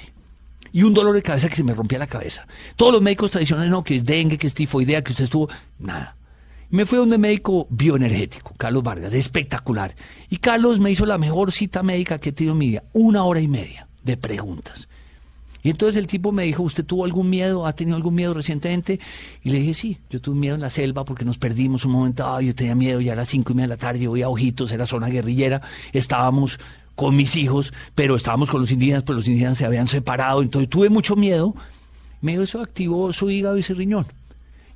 Y un dolor de cabeza que se me rompía la cabeza. Todos los médicos tradicionales, no, que es dengue, que es tifoidea, que usted estuvo, nada. Me fui a un médico bioenergético, Carlos Vargas, espectacular. Y Carlos me hizo la mejor cita médica que he tenido en mi vida, una hora y media de preguntas. Y entonces el tipo me dijo, ¿usted tuvo algún miedo? ¿Ha tenido algún miedo recientemente? Y le dije, sí, yo tuve miedo en la selva porque nos perdimos un momento, yo tenía miedo, ya a las cinco y media de la tarde, yo voy a Ojitos, era zona guerrillera, estábamos con mis hijos, pero estábamos con los indígenas, pero los indígenas se habían separado, entonces tuve mucho miedo. Me eso activó su hígado y su riñón.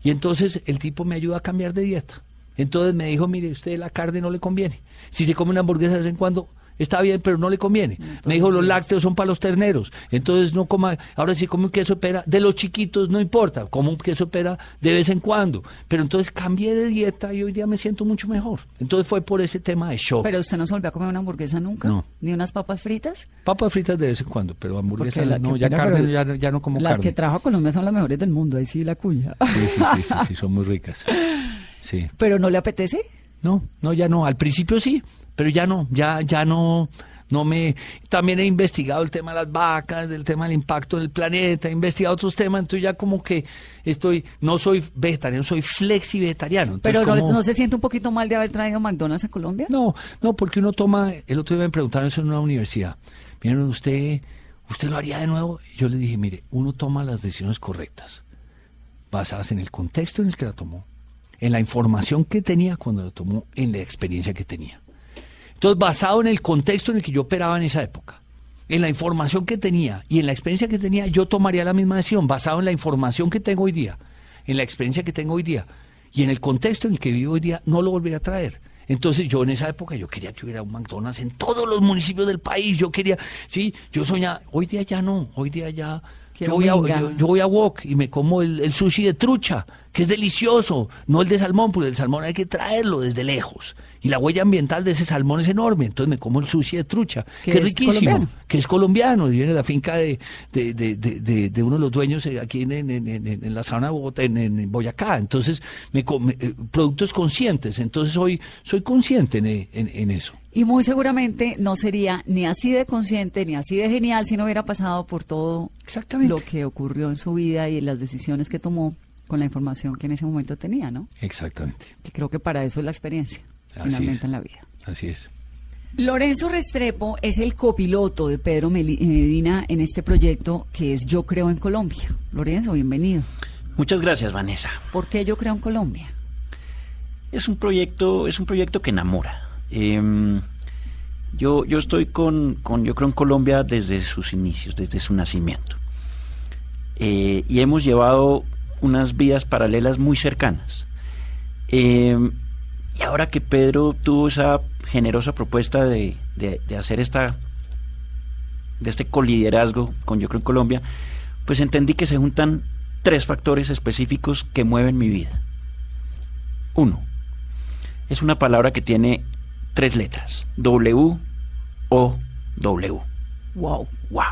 Y entonces el tipo me ayuda a cambiar de dieta. Entonces me dijo, mire, usted la carne no le conviene. Si se come una hamburguesa de vez en cuando, está bien, pero no le conviene. me dijo, los lácteos son para los terneros. Entonces no coma, ahora sí come un queso de pera, de los chiquitos no importa, como un queso de pera de vez en cuando. Pero entonces cambié de dieta y hoy día me siento mucho mejor. Entonces fue por ese tema de shock. Pero usted no se volvió a comer una hamburguesa nunca, No. ni unas papas fritas. Papas fritas de vez en cuando, pero hamburguesas no, ya carne, ya, no- ya no como Las carne. que trajo a Colombia son las mejores del mundo, ahí sí la cuya. Sí, sí, sí, sí, sí, (laughs) son muy ricas. Sí. Pero no le apetece. No, no, ya no. Al principio sí, pero ya no, ya, ya no, no me. También he investigado el tema de las vacas, del tema del impacto del planeta, he investigado otros temas, entonces ya como que estoy, no soy vegetariano, soy flexi vegetariano. Entonces, Pero no, como- no se siente un poquito mal de haber traído McDonald's a Colombia. no, no, porque uno toma, el otro día me preguntaron eso en una universidad. Miren, usted, ¿usted lo haría de nuevo? Yo le dije, mire, uno toma las decisiones correctas, basadas en el contexto en el que la tomó, en la información que tenía cuando la tomó, en la experiencia que tenía. Entonces, basado en el contexto en el que yo operaba en esa época, en la información que tenía y en la experiencia que tenía, yo tomaría la misma decisión, basado en la información que tengo hoy día, en la experiencia que tengo hoy día y en el contexto en el que vivo hoy día, no lo volvería a traer. Entonces yo en esa época yo quería que hubiera un McDonald's en todos los municipios del país, yo quería, sí, yo soñaba, hoy día ya no, hoy día ya, yo voy, a, yo voy a Wok y me como el, el sushi de trucha, que es delicioso, no el de salmón, porque el salmón hay que traerlo desde lejos. Y la huella ambiental de ese salmón es enorme, entonces me como el sushi de trucha, Que es riquísimo, colombiano. que es colombiano, y viene de la finca de, de, de, de, uno de los dueños eh, aquí en, en, en- en- la zona de Bogotá, en, Boyacá. Entonces, me, eh, productos conscientes, entonces soy, soy consciente en, en, en eso. Y muy seguramente no sería ni así de consciente ni así de genial si no hubiera pasado por todo Exactamente. lo que ocurrió en su vida y las decisiones que tomó con la información que en ese momento tenía, ¿no? Exactamente, Que creo que para eso es la experiencia, Así finalmente es. en la vida. así es. Lorenzo Restrepo es el copiloto de Pedro Meli- Medina en este proyecto que es Yo Creo en Colombia. Lorenzo, bienvenido. Muchas gracias, Vanessa. ¿Por qué Yo Creo en Colombia? Es un proyecto, es un proyecto que enamora. Em, yo, yo estoy con, con, yo creo en Colombia desde sus inicios, desde su nacimiento. Eh, y hemos llevado unas vidas paralelas muy cercanas. Em, y ahora que Pedro tuvo esa generosa propuesta de, de- de hacer esta, de este coliderazgo con Yo creo en Colombia, pues entendí que se juntan tres factores específicos que mueven mi vida. Uno, es una palabra que tiene tres letras, W O W. Wow. Wow.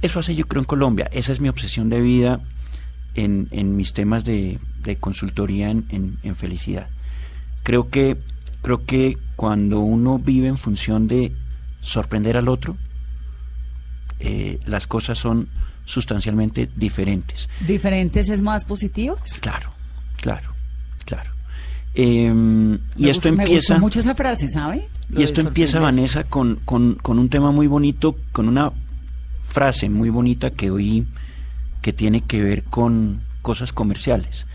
Eso hace yo creo en Colombia. Esa es mi obsesión de vida en, en mis temas de, de consultoría en, en- en felicidad. Creo que, creo que cuando uno vive en función de sorprender al otro, eh, las cosas son sustancialmente diferentes. ¿Diferentes es más positivas? Claro, claro, claro. Em, y Me esto Me empieza. gustó mucho esa frase, ¿sabe? Lo Y esto empieza. Vanessa, con, con, con un tema muy bonito, con una frase muy bonita que oí que tiene que ver con cosas comerciales.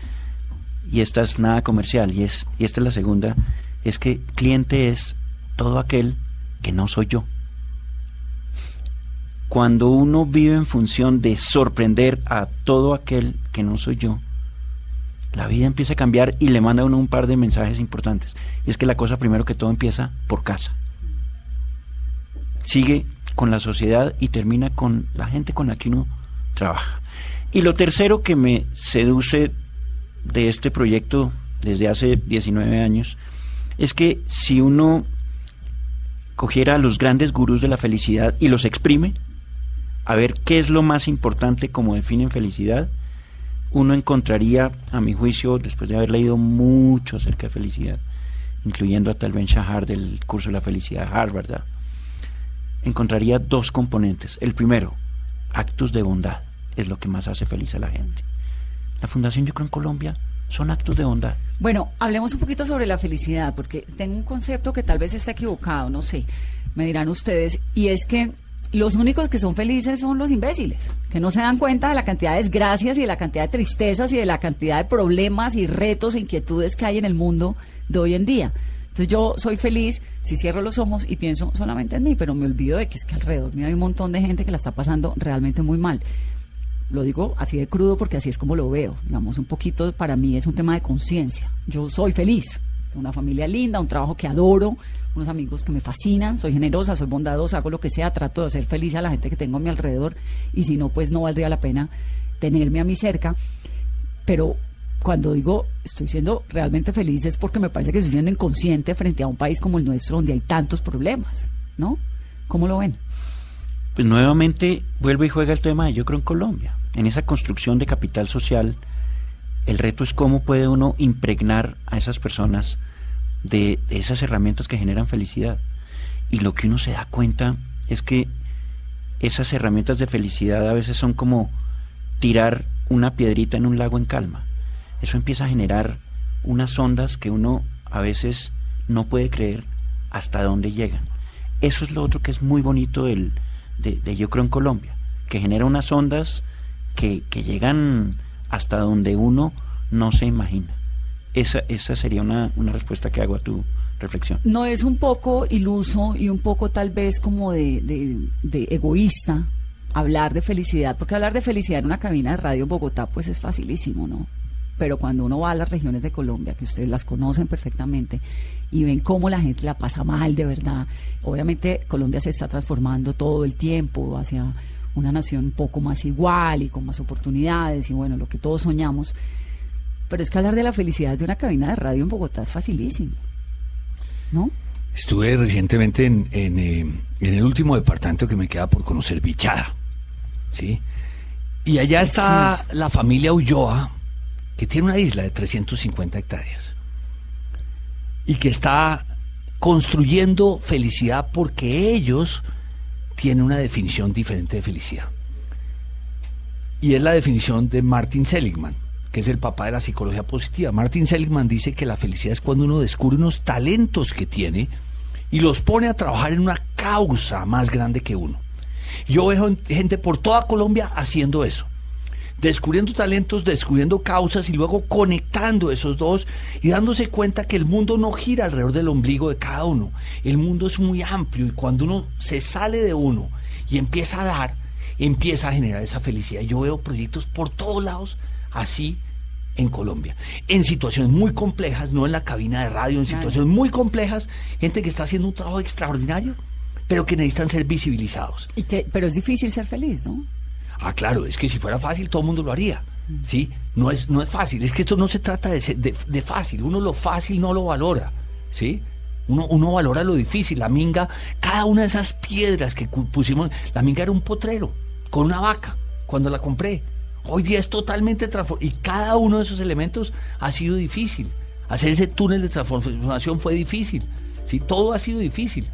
Y esta es nada comercial, y, es, y esta es la segunda, es que cliente es todo aquel que no soy yo. Cuando uno vive en función de sorprender a todo aquel que no soy yo, la vida empieza a cambiar y le manda a uno un par de mensajes importantes. Y es que la cosa primero que todo empieza por casa. Sigue con la sociedad y termina con la gente con la que uno trabaja. Y lo tercero que me seduce de este proyecto desde hace 19 años es que si uno cogiera a los grandes gurús de la felicidad y los exprime, a ver qué es lo más importante como definen felicidad, uno encontraría, a mi juicio, después de haber leído mucho acerca de felicidad, incluyendo a Tal Ben Shahar del curso de la felicidad de Harvard, encontraría dos componentes. El primero, actos de bondad, es lo que más hace feliz a la gente. La Fundación Yo Creo en Colombia son actos de bondad. Bueno, hablemos un poquito sobre la felicidad, porque tengo un concepto que tal vez está equivocado, no sé, me dirán ustedes, y es que los únicos que son felices son los imbéciles, que no se dan cuenta de la cantidad de desgracias y de la cantidad de tristezas y de la cantidad de problemas y retos e inquietudes que hay en el mundo de hoy en día. Entonces yo soy feliz si cierro los ojos y pienso solamente en mí, pero me olvido de que es que alrededor mío hay un montón de gente que la está pasando realmente muy mal. Lo digo así de crudo porque así es como lo veo. Digamos, un poquito para mí es un tema de conciencia. Yo soy feliz, una familia linda, un trabajo que adoro, unos amigos que me fascinan, soy generosa, soy bondadosa, hago lo que sea, trato de hacer feliz a la gente que tengo a mi alrededor y si no, pues no valdría la pena tenerme a mi cerca. Pero cuando digo estoy siendo realmente feliz es porque me parece que estoy siendo inconsciente frente a un país como el nuestro donde hay tantos problemas, ¿no? ¿Cómo lo ven? Pues nuevamente vuelve y juega el tema de Yo Creo en Colombia. En esa construcción de capital social, el reto es cómo puede uno impregnar a esas personas de esas herramientas que generan felicidad. Y lo que uno se da cuenta es que esas herramientas de felicidad a veces son como tirar una piedrita en un lago en calma. Eso empieza a generar unas ondas que uno a veces no puede creer hasta dónde llegan. Eso es lo otro que es muy bonito del, de, Yo creo en Colombia, que genera unas ondas que, que llegan hasta donde uno no se imagina. Esa, esa sería una, una respuesta que hago a tu reflexión. ¿No es un poco iluso y un poco tal vez como de, de, egoísta hablar de felicidad? Porque hablar de felicidad en una cabina de radio en Bogotá pues es facilísimo, ¿no? Pero cuando uno va a las regiones de Colombia, que ustedes las conocen perfectamente, y ven cómo la gente la pasa mal de verdad, obviamente Colombia se está transformando todo el tiempo hacia una nación un poco más igual y con más oportunidades y bueno, lo que todos soñamos. Pero es que hablar de la felicidad de una cabina de radio en Bogotá es facilísimo. ¿No? Estuve recientemente en, en, eh, en, el último departamento que me queda por conocer, Bichada. ¿Sí? Y allá está la familia Ulloa, que tiene una isla de 350 hectáreas. Y que está construyendo felicidad porque ellos tienen una definición diferente de felicidad. Y es la definición de Martin Seligman que es el papá de la psicología positiva. Martin Seligman dice que la felicidad es cuando uno descubre unos talentos que tiene y los pone a trabajar en una causa más grande que uno. Yo veo gente por toda Colombia haciendo eso. Descubriendo talentos, descubriendo causas y luego conectando esos dos y dándose cuenta que el mundo no gira alrededor del ombligo de cada uno. El mundo es muy amplio y cuando uno se sale de uno y empieza a dar, empieza a generar esa felicidad. Yo veo proyectos por todos lados así en Colombia. En situaciones muy complejas, no en la cabina de radio, en situaciones muy complejas, gente que está haciendo un trabajo extraordinario, pero que necesitan ser visibilizados. Y que, pero es difícil ser feliz, ¿no? Ah, claro, es que si fuera fácil todo el mundo lo haría. Mm. ¿Sí? No es, no es fácil, es que esto no se trata de, de, fácil, uno lo fácil no lo valora, ¿sí? Uno, uno valora lo difícil, la minga, cada una de esas piedras que pusimos, la minga era un potrero con una vaca cuando la compré Hoy día es totalmente transformado y cada uno de esos elementos ha sido difícil. Hacer ese túnel de transformación fue difícil. ¿sí? Todo ha sido difícil.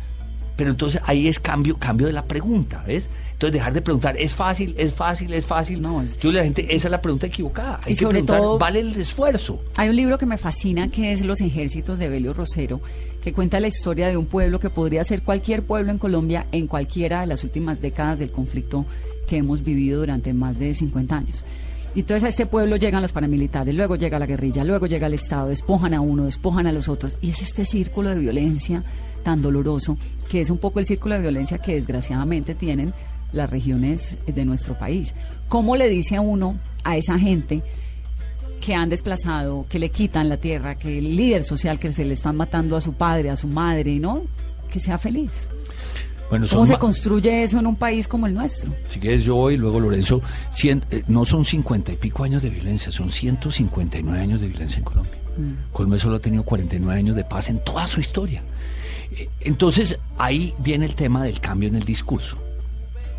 Pero entonces ahí es cambio, cambio de la pregunta, ¿ves? Entonces dejar de preguntar, ¿es fácil? ¿Es fácil? ¿Es fácil? No, es... Yo la gente, esa es la pregunta equivocada. y sobre todo, ¿vale el esfuerzo? Hay un libro que me fascina que es Los ejércitos de Belio Rosero, que cuenta la historia de un pueblo que podría ser cualquier pueblo en Colombia en cualquiera de las últimas décadas del conflicto que hemos vivido durante más de 50 años. Y entonces a este pueblo llegan los paramilitares, luego llega la guerrilla, luego llega el Estado, despojan a uno, despojan a los otros. Y es este círculo de violencia tan doloroso, que es un poco el círculo de violencia que desgraciadamente tienen las regiones de nuestro país. ¿Cómo le dice a uno, a esa gente que han desplazado, que le quitan la tierra, que el líder social que se le están matando a su padre, a su madre, ¿no? Que sea feliz. ¿Cómo se construye eso en un país como el nuestro? Si quieres, yo voy, luego Lorenzo. Eh, no son cincuenta y pico años de violencia, son 159 años de violencia en Colombia. Mm. Colombia solo ha tenido 49 años de paz en toda su historia. Eh, entonces, ahí viene el tema del cambio en el discurso.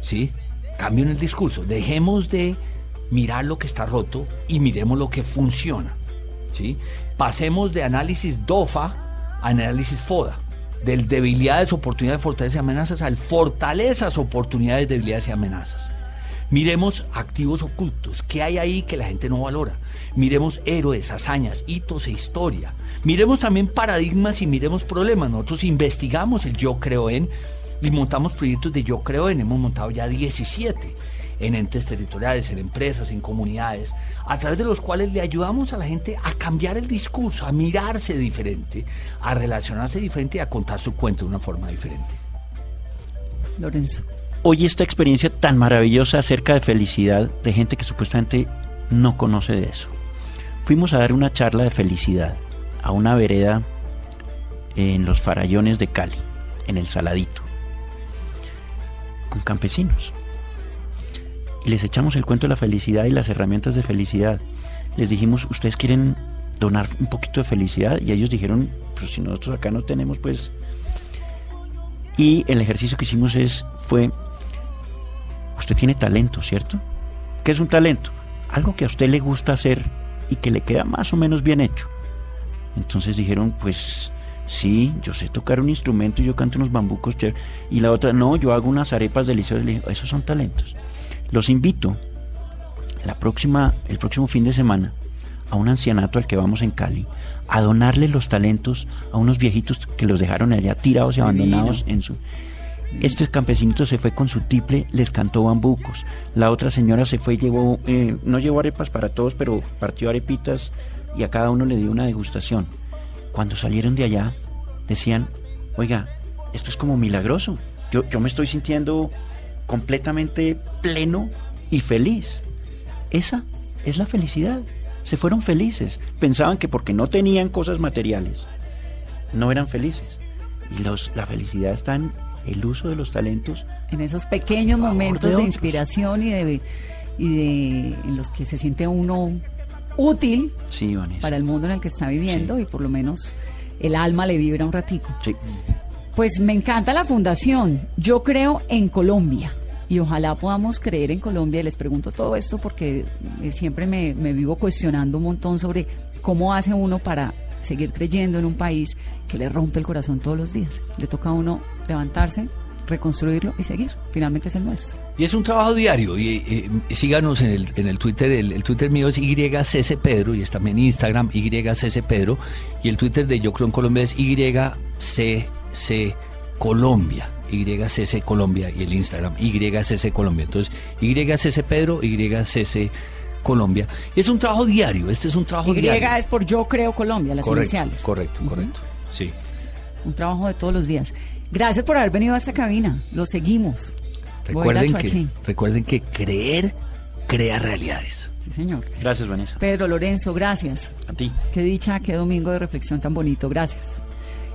¿Sí? Cambio en el discurso. Dejemos de mirar lo que está roto y miremos lo que funciona. ¿Sí? Pasemos de análisis DOFA a análisis FODA del debilidades, oportunidades, fortalezas y amenazas al fortalezas, oportunidades, debilidades y amenazas. Miremos activos ocultos, qué hay ahí que la gente no valora. Miremos héroes, hazañas, hitos e historia. Miremos también paradigmas y miremos problemas. Nosotros investigamos el yo creo en y montamos proyectos de yo creo en. Hemos montado ya 17 en entes territoriales, en empresas, en comunidades, a través de los cuales le ayudamos a la gente a cambiar el discurso, a mirarse diferente, a relacionarse diferente y a contar su cuento de una forma diferente. Lorenzo. Hoy esta experiencia tan maravillosa acerca de felicidad de gente que supuestamente no conoce de eso. Fuimos a dar una charla de felicidad a una vereda en los farallones de Cali, en el Saladito, con campesinos les echamos el cuento de la felicidad y las herramientas de felicidad. Les dijimos, ¿ustedes quieren donar un poquito de felicidad? Y ellos dijeron, pero si nosotros acá no tenemos, pues... Y el ejercicio que hicimos es, fue, usted tiene talento, ¿cierto? ¿Qué es un talento? Algo que a usted le gusta hacer y que le queda más o menos bien hecho. Entonces dijeron, pues Sí, yo sé tocar un instrumento y yo canto unos bambucos. Y la otra, no, yo hago unas arepas deliciosas. Le digo, esos son talentos. Los invito la próxima, el próximo fin de semana a un ancianato al que vamos en Cali a donarle los talentos a unos viejitos que los dejaron allá tirados y abandonados en su este campesinito se fue con su tiple, les cantó bambucos. La otra señora se fue y llevó, eh, no llevó arepas para todos, pero partió arepitas y a cada uno le dio una degustación. Cuando salieron de allá, decían, oiga, esto es como milagroso. Yo, yo me estoy sintiendo completamente pleno y feliz. Esa es la felicidad. Se fueron felices. Pensaban que porque no tenían cosas materiales, no eran felices. Y los, la felicidad está en el uso de los talentos. En esos pequeños momentos de inspiración y de, y de en los que se siente uno útil Sí, para el mundo en el que está viviendo y por lo menos el alma le vibra un ratico. Sí. Pues me encanta la fundación. Yo creo en Colombia y ojalá podamos creer en Colombia. Y les pregunto todo esto porque eh, siempre me, vivo cuestionando un montón sobre cómo hace uno para seguir creyendo en un país que le rompe el corazón todos los días. Le toca a uno levantarse, reconstruirlo y seguir. Finalmente es el nuestro. Y es un trabajo diario. Y eh, síganos en el, en el Twitter. El, el Twitter mío es YCC Pedro y está en Instagram YCC Pedro. Y el Twitter de Yo Creo en Colombia es YCC Colombia. YCC Colombia y el Instagram YCC Colombia. Entonces, YCC Pedro, YCC Colombia. Es un trabajo diario. Este es un trabajo Y diario. es por Yo Creo Colombia, las correcto, iniciales. correcto, correcto. Sí. Un trabajo de todos los días. Gracias por haber venido a esta cabina. Lo seguimos. Recuerden que, recuerden que creer crea realidades. Sí, señor. Gracias, Vanessa. Pedro Lorenzo, gracias. A ti. Qué dicha, qué domingo de reflexión tan bonito. Gracias.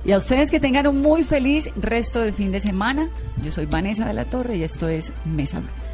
Y a ustedes que tengan un muy feliz resto de fin de semana. Yo soy Vanessa de la Torre y esto es Mesa Blue.